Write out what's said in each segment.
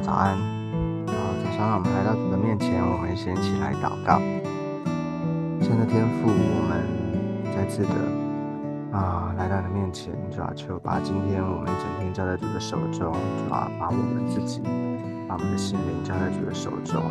早安！啊，早上我们来到主的面前，我们先起来祷告。亲爱的天父，我们再次的啊来到你的面前，主要求把今天我们一整天交在主的手中，主要把我们自己、把我们的心灵交在主的手中。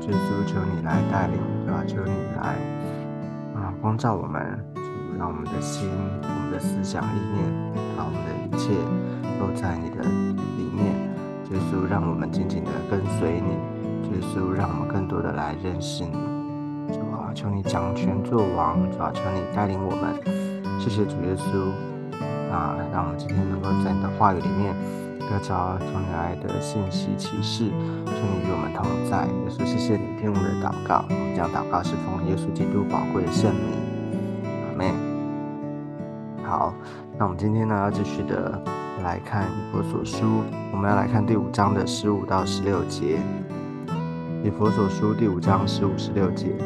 主求你来带领，主要求你来啊光照我们，主让我们的心、我们的思想意念，让我们的一切都在你的。耶稣，让我们紧紧的跟随你。耶稣，让我们更多的来认识你。主啊，求你掌权作王。主啊，求你带领我们。谢谢主耶稣啊，让我们今天能够在你的话语里面得着从你来的信息启示。求你与我们同在。耶稣，谢谢你听我们的祷告。我们将祷告是奉耶稣基督宝贵的圣名。阿门。好，那我们今天呢要继续的。来看以佛所书，我们要来看第五章的十五到十六节。以佛所书第五章十五、十六节。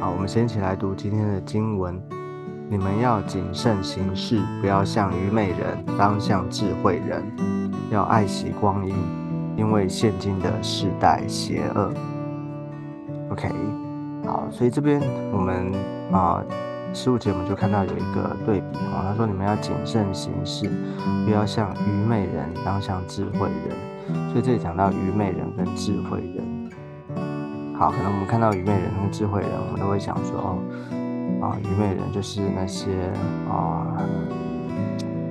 好，我们先一起来读今天的经文。你们要谨慎行事，不要像愚昧人，当像智慧人。要爱惜光阴，因为现今的世代邪恶。OK，好，所以这边我们啊。十五节我们就看到有一个对比哈，他说你们要谨慎行事，不要像愚昧人，当像智慧人。所以这里讲到愚昧人跟智慧人。好，可能我们看到愚昧人跟智慧人，我们都会想说，啊，愚昧人就是那些啊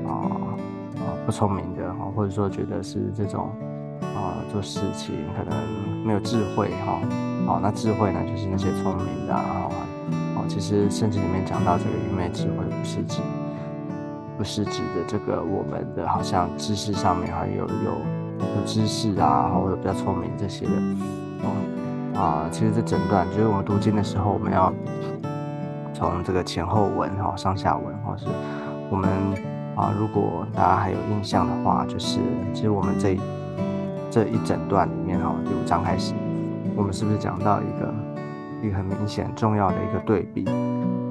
啊啊不聪明的哈，或者说觉得是这种啊做事情可能没有智慧哈。好，那智慧呢，就是那些聪明的哈。其实圣经里面讲到这个愚昧智慧，不是指不是指的这个我们的好像知识上面还有有有知识啊，或者比较聪明这些的哦啊。其实这整段就是我们读经的时候，我们要从这个前后文哈、上下文或，是我们啊，如果大家还有印象的话，就是其实我们这这一整段里面哈，第五章开始，我们是不是讲到一个？一个很明显重要的一个对比，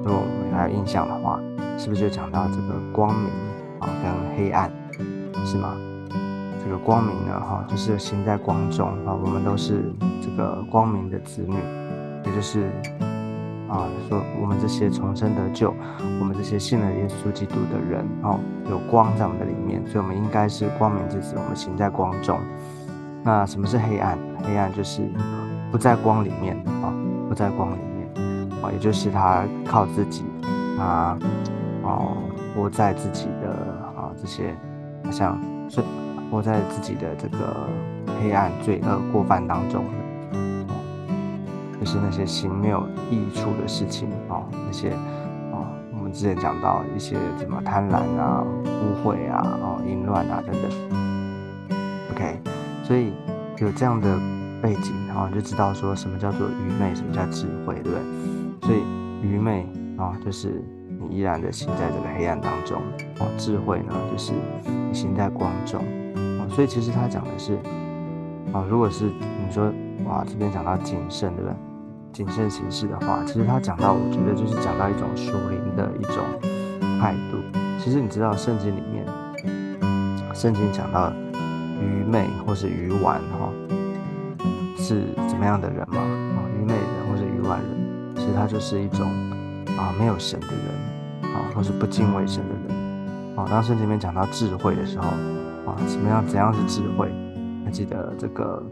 如果我们还有印象的话，是不是就讲到这个光明啊跟黑暗，是吗？这个光明呢，哈，就是行在光中啊，我们都是这个光明的子女，也就是啊，说我们这些重生得救，我们这些信了耶稣基督的人，哦，有光在我们的里面，所以我们应该是光明之子，我们行在光中。那什么是黑暗？黑暗就是不在光里面的啊。不在光里面，啊，也就是他靠自己，啊，哦，活在自己的啊这些，像是活在自己的这个黑暗、罪恶、过犯当中的，就是那些行没有益处的事情，啊，那些，啊，我们之前讲到一些什么贪婪啊、污秽啊、哦淫乱啊等等，OK，所以有这样的。背景，然后你就知道说什么叫做愚昧，什么叫智慧，对不对？所以愚昧啊，就是你依然的行在这个黑暗当中；哦，智慧呢，就是你行在光中。哦，所以其实他讲的是，啊，如果是你说哇，这边讲到谨慎，对不对？谨慎行事的话，其实他讲到，我觉得就是讲到一种属灵的一种态度。其实你知道圣经里面，圣经讲到愚昧或是愚顽，哈。是怎么样的人吗？啊，愚昧人或者愚顽人，其实他就是一种啊没有神的人啊，或是不敬畏神的人啊。当圣经里面讲到智慧的时候啊，什么样怎样是智慧？还记得这个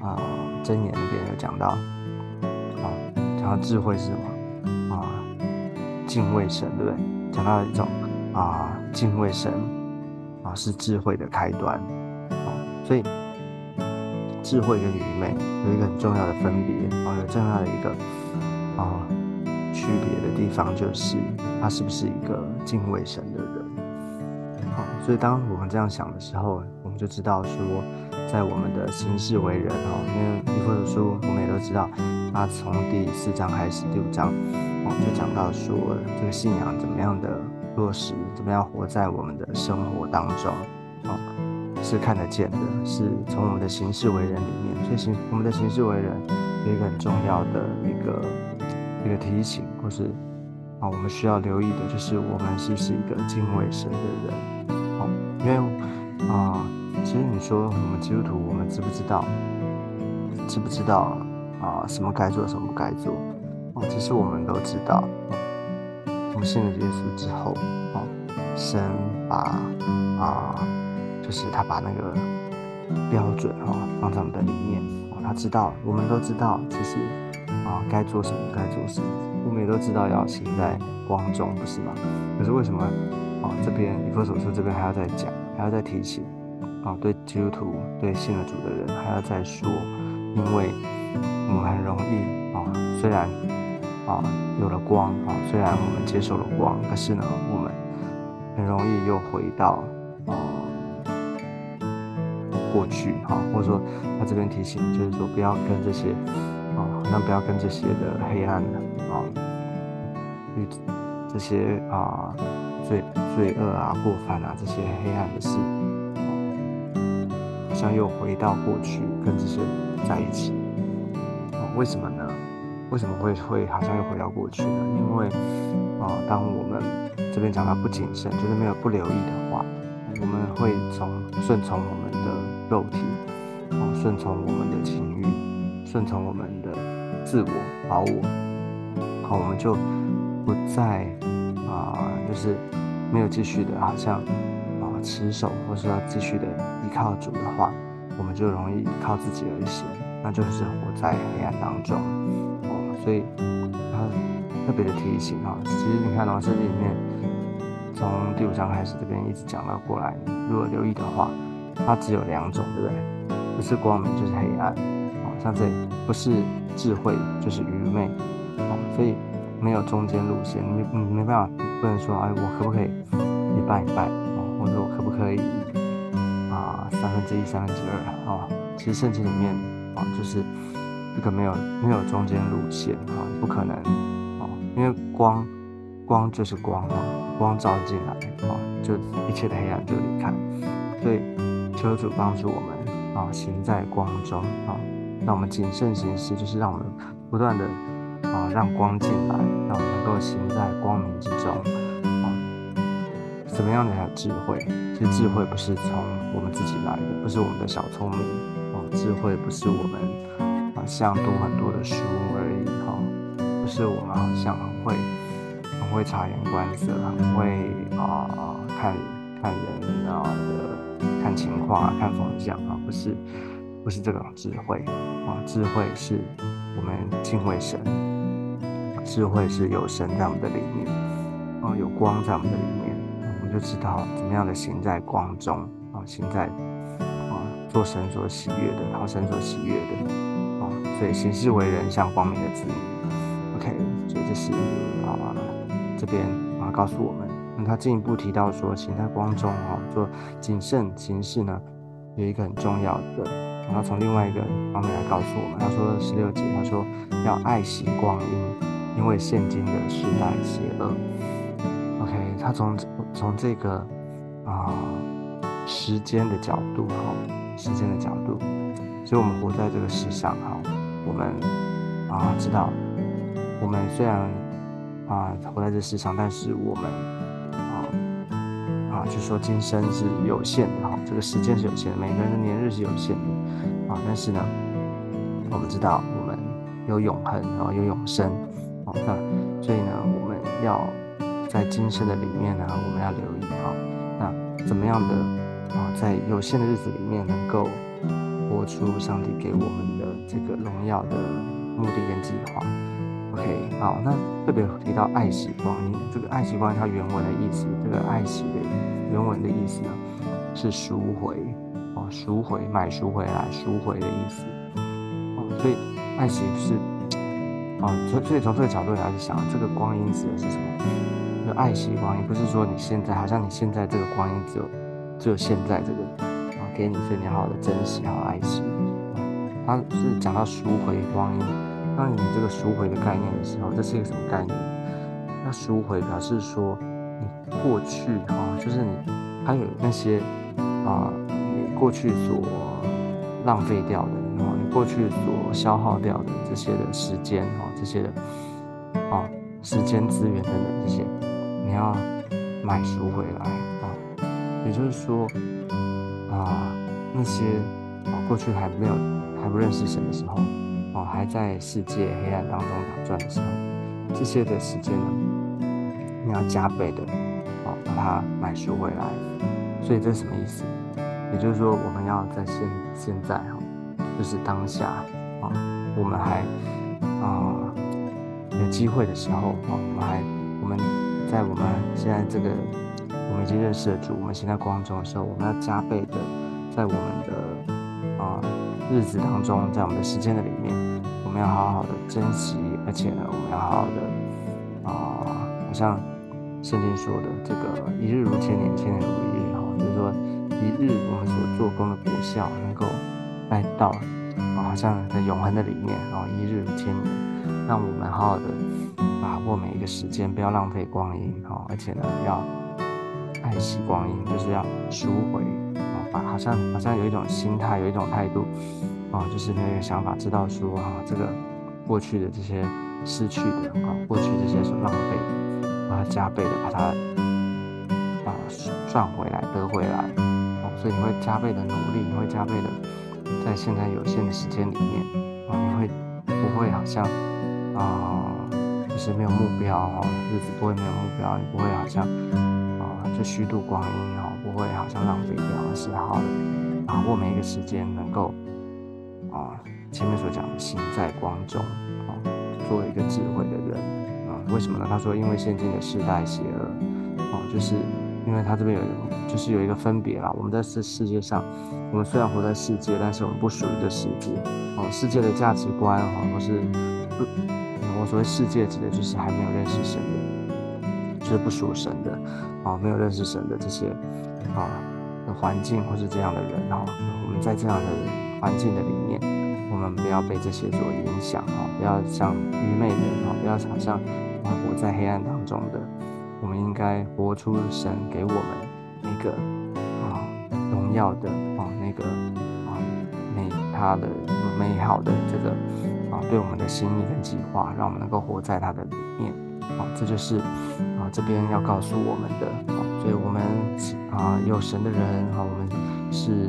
啊箴言那边有讲到啊，讲到智慧是什么啊？敬畏神，对不对？讲到一种啊敬畏神啊是智慧的开端啊，所以。智慧跟愚昧有一个很重要的分别啊，有重要的一个啊区别的地方，就是他是不是一个敬畏神的人。好，所以当我们这样想的时候，我们就知道说，在我们的行事为人哦，因为《以弗所书》我们也都知道，他从第四章开始，第五章我们就讲到说，这个信仰怎么样的落实，怎么样活在我们的生活当中。是看得见的，是从我们的行事为人里面，所以行我们的行事为人有一个很重要的一个一个提醒，或是啊，我们需要留意的，就是我们是不是一个敬畏神的人？哦，因为啊，其实你说我们基督徒，我们知不知道？知不知道啊？什么该做，什么不该做？哦，其实我们都知道。我们信了耶稣之后，哦，神把啊，就是他把那个标准哈放在我们的里面。哦，他知道，我们都知道，其实啊，该做什么，该做什么，我们也都知道要行在光中，不是吗？可是为什么啊？这边以弗所书这边还要再讲，还要再提醒啊？对基督徒，对信了主的人，还要再说，因为我们很容易啊，虽然。啊，有了光啊，虽然我们接受了光，可是呢，我们很容易又回到啊过去哈，或者说他这边提醒，就是说不要跟这些啊，那不要跟这些的黑暗啊，与这些啊罪罪恶啊过犯啊这些黑暗的事，好像又回到过去跟这些在一起啊？为什么呢？为什么会会好像又回到过去呢？因为啊，当我们这边讲到不谨慎，就是没有不留意的话，我们会从顺从我们的肉体，啊，顺从我们的情欲，顺从我们的自我、保我，好，我们就不再啊，就是没有继续的，好像啊持守，或是要继续的依靠主的话，我们就容易靠自己而行，那就是活在黑暗当中哦。所以他特别的提醒哈，其实你看到圣经里面，从第五章开始，这边一直讲到过来，如果留意的话，它只有两种，对不对？不是光明就是黑暗，哦，像这里不是智慧就是愚昧，哦，所以没有中间路线，没你没办法，不能说哎，我可不可以一半一半，哦，或者我可不可以啊三分之一三分之二，哦，其实圣经里面，哦，就是。这个没有没有中间路线啊，不可能哦，因为光光就是光啊，光照进来啊，就一切的黑暗就离开。所以求主帮助我们啊，行在光中啊，让我们谨慎行事，就是让我们不断的啊，让光进来，让我们能够行在光明之中啊。怎么样的才有智慧？其实智慧不是从我们自己来的，不是我们的小聪明哦，智慧不是我们啊。像读很多的书而已哈，不是我们好像很会很会察言观色，很会啊看看人啊的看情况啊看风向啊，不是不是这种智慧啊，智慧是我们敬畏神，智慧是有神在我们的里面，啊有光在我们的里面，我们就知道怎么样的行在光中啊，行在啊做神所喜悦的，讨神所喜悦的啊。所以行事为人像光明的子女，OK，所以这是啊这边啊告诉我们，那他进一步提到说，行在光中哈，做谨慎行事呢，有一个很重要的，然后从另外一个方面来告诉我们，他说十六节，他说要爱惜光阴，因为现今的时代邪恶，OK，他从从这个啊时间的角度哈，时间的角度，所以我们活在这个世上哈。我们啊知道，我们虽然啊活在这世上，但是我们啊就说今生是有限的哈，这个时间是有限的，每个人的年日是有限的啊。但是呢，我们知道我们有永恒，然后有永生哦。那所以呢，我们要在今生的里面呢，我们要留意哈，那怎么样的啊，在有限的日子里面能够。活出上帝给我们的这个荣耀的目的跟计划。OK，好，那特别提到爱惜光阴，这个爱惜光阴它原文的意思，这个爱惜的原文的意思呢是赎回哦，赎回买赎回来赎回的意思哦，所以爱惜是哦，所所以从这个角度来想，这个光阴指的是什么？就爱惜光阴，不是说你现在好像你现在这个光阴只有只有现在这个。啊给你，所以你好好的珍惜，好好爱惜。它是讲到赎回光阴，当你这个赎回的概念的时候，这是一个什么概念？那赎回表示说，你过去啊，就是你还有那些啊，你过去所浪费掉的，然后你过去所消耗掉的这些的时间啊，这些的啊，时间资源等等这些，你要买赎回来啊，也就是说。啊，那些啊过去还没有还不认识神的时候，哦还在世界黑暗当中打转的时候，这些的时间呢，你要加倍的哦把它买赎回来。所以这是什么意思？也就是说，我们要在现现在哈，就是当下啊，我们还啊有机会的时候啊，我们还我们在我们现在这个我们已经认识了主，我们现在光中的时候，我们要加倍的在我们的啊日子当中，在我们的时间的里面，们要好好的珍惜，而且呢，我们要好好的啊，好像圣经说的这个一日如千年，千年如一日哈，就是说。一日我们所做工的果效能够带到啊，好像在永恒的里面然后，一日如千年，让我们好好的把握每一个时间，不要浪费光阴哈，而且呢要爱惜光阴，就是要赎回啊，把好像好像有一种心态，有一种态度啊，就是有一个想法，知道说啊，这个过去的这些失去的啊，过去这些所浪费，把它加倍的把它啊赚回来，得回来哦。所以你会加倍的努力，你会加倍的在现在有限的时间里面啊，你会不会好像啊，就是没有目标哈，日子不会没有目标，你不会好像啊就虚度光阴哦，不会好像浪费掉，而是好的把握每一个时间，能够啊前面所讲的心在光中啊，做一个智慧的人啊，为什么呢？他说因为现今的世代邪恶哦，就是。因为他这边有，就是有一个分别啦。我们在这世界上，我们虽然活在世界，但是我们不属于这世界。哦，世界的价值观，哈，或是不，我所谓世界指的就是还没有认识神的，就是不属神的，哦，没有认识神的这些啊的环境或是这样的人，哈。我们在这样的环境的里面，我们不要被这些所影响，哈，不要像愚昧的人，哈，不要想像活在黑暗当中的。我们应该活出神给我们那个啊荣耀的啊那个啊美他的美好的这个啊对我们的心意跟计划，让我们能够活在他的里面啊，这就是啊这边要告诉我们的啊，所以我们啊有神的人啊，我们是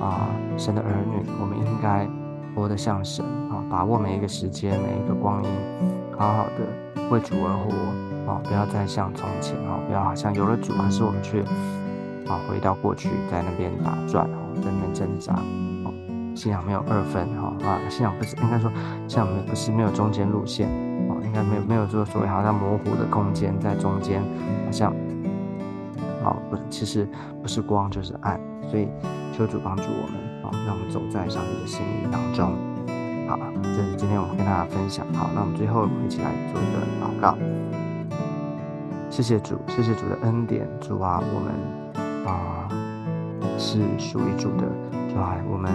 啊神的儿女，我们应该活得像神啊，把握每一个时间每一个光阴，好好的为主而活。哦，不要再像从前哦，不要好像有了主，可是我们却啊回到过去，在那边打转哦，在那边挣扎哦，信仰没有二分哈啊，信仰不是应该说信仰不是没有中间路线哦，应该没有没有说所谓好像模糊的空间在中间，好像哦不，其实不是光就是暗，所以求主帮助我们啊，让我们走在上帝的心意当中。好，这是今天我们跟大家分享。好，那我们最后我们一起来做一个祷告。谢谢主，谢谢主的恩典，主啊，我们啊是属于主的，主啊，我们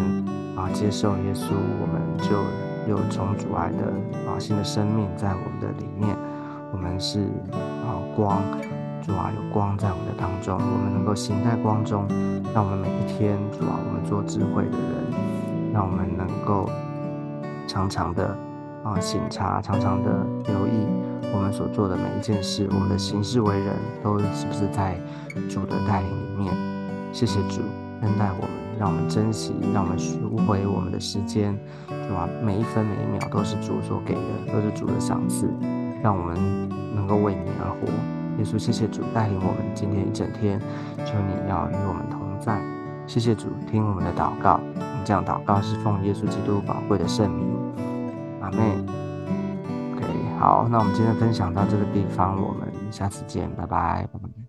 啊接受耶稣，我们就有从主爱的啊新的生命在我们的里面，我们是啊光，主啊有光在我们的当中，我们能够行在光中，让我们每一天，主啊，我们做智慧的人，让我们能够常常的啊醒察，常常的留意。我们所做的每一件事，我们的行事为人，都是不是在主的带领里面？谢谢主恩待我们，让我们珍惜，让我们赎回我们的时间，主啊，每一分每一秒都是主所给的，都是主的赏赐，让我们能够为你而活。耶稣，谢谢主带领我们今天一整天，求你要与我们同在。谢谢主听我们的祷告，我们这样祷告是奉耶稣基督宝贵的圣名。阿妹，OK，。好，那我们今天分享到这个地方，我们下次见，拜拜，拜拜。